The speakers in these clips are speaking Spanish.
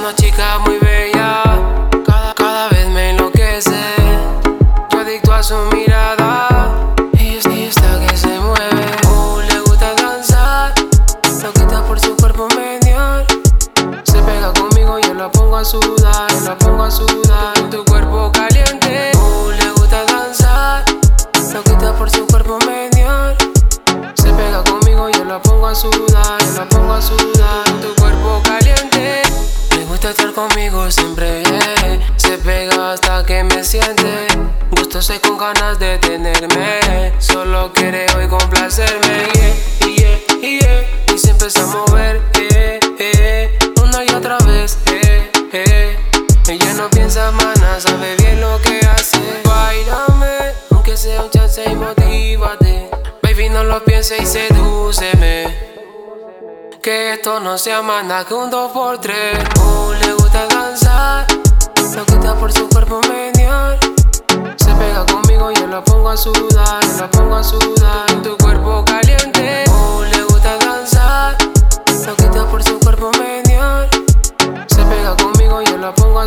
una chica muy bella, cada, cada vez me enloquece. Yo adicto a su mirada y, es- y está que se mueve. Uh, le gusta danzar, lo quita por su cuerpo medio. Se pega conmigo, yo la pongo a sudar, yo la pongo a sudar. Tu cuerpo caliente, uh, le gusta danzar, lo quita por su cuerpo medio. Se pega conmigo, yo la pongo a sudar, siente. Gustosa y con ganas de tenerme. Solo quiere hoy complacerme, yeah, yeah, yeah. Y se empieza a mover. Una y otra vez. Ella no piensa mana, sabe bien lo que hace. Bailame, aunque sea un chance y motívate. Baby, no lo pienses y sedúceme. Que esto no sea nada que un 2 por 3 Uh, le gusta danzar,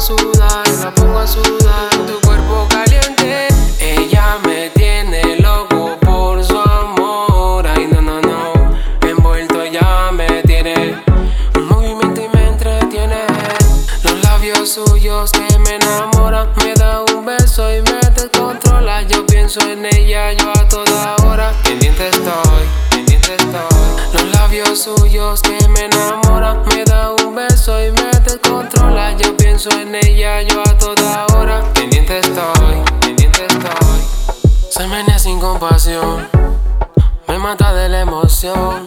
la pongo a sudar. Tu cuerpo caliente, ella me tiene loco por su amor. Ay, no, no, no, envuelto ya me tiene. Un movimiento y me entretiene. Los labios suyos que me enamoran. Me da un beso y me descontrola. Yo pienso en ella, yo a toda hora. Pendiente estoy, pendiente estoy. Los labios suyos que me enamoran. Pienso en ella, yo a toda hora. Pendiente estoy, pendiente estoy. Se menea sin compasión. Me mata de la emoción.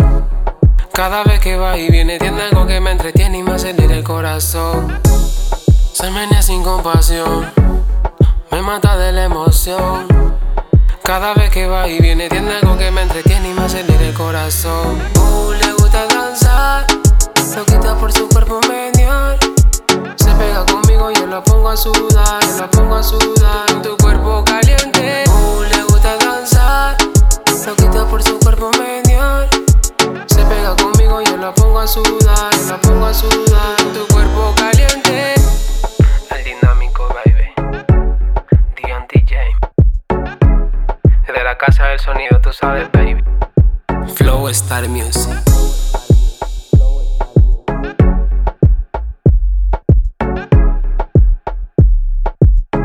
Cada vez que va y viene tiene algo que me entretiene y me acelera el corazón. Se menea sin compasión, me mata de la emoción. Cada vez que va y viene tiene algo que me entretiene y me acelera el corazón. Uh, le gusta danzar, lo quita por su cuerpo. A sudar, yo la pongo a sudar. Tu cuerpo caliente, uh, le gusta danzar, lo quita por su cuerpo medio. Se pega conmigo, yo la pongo a sudar, yo la pongo a sudar. Tu cuerpo caliente. El dinámico, baby. Dion DJ. Desde la casa del sonido, tú sabes, baby. Flow Star Music.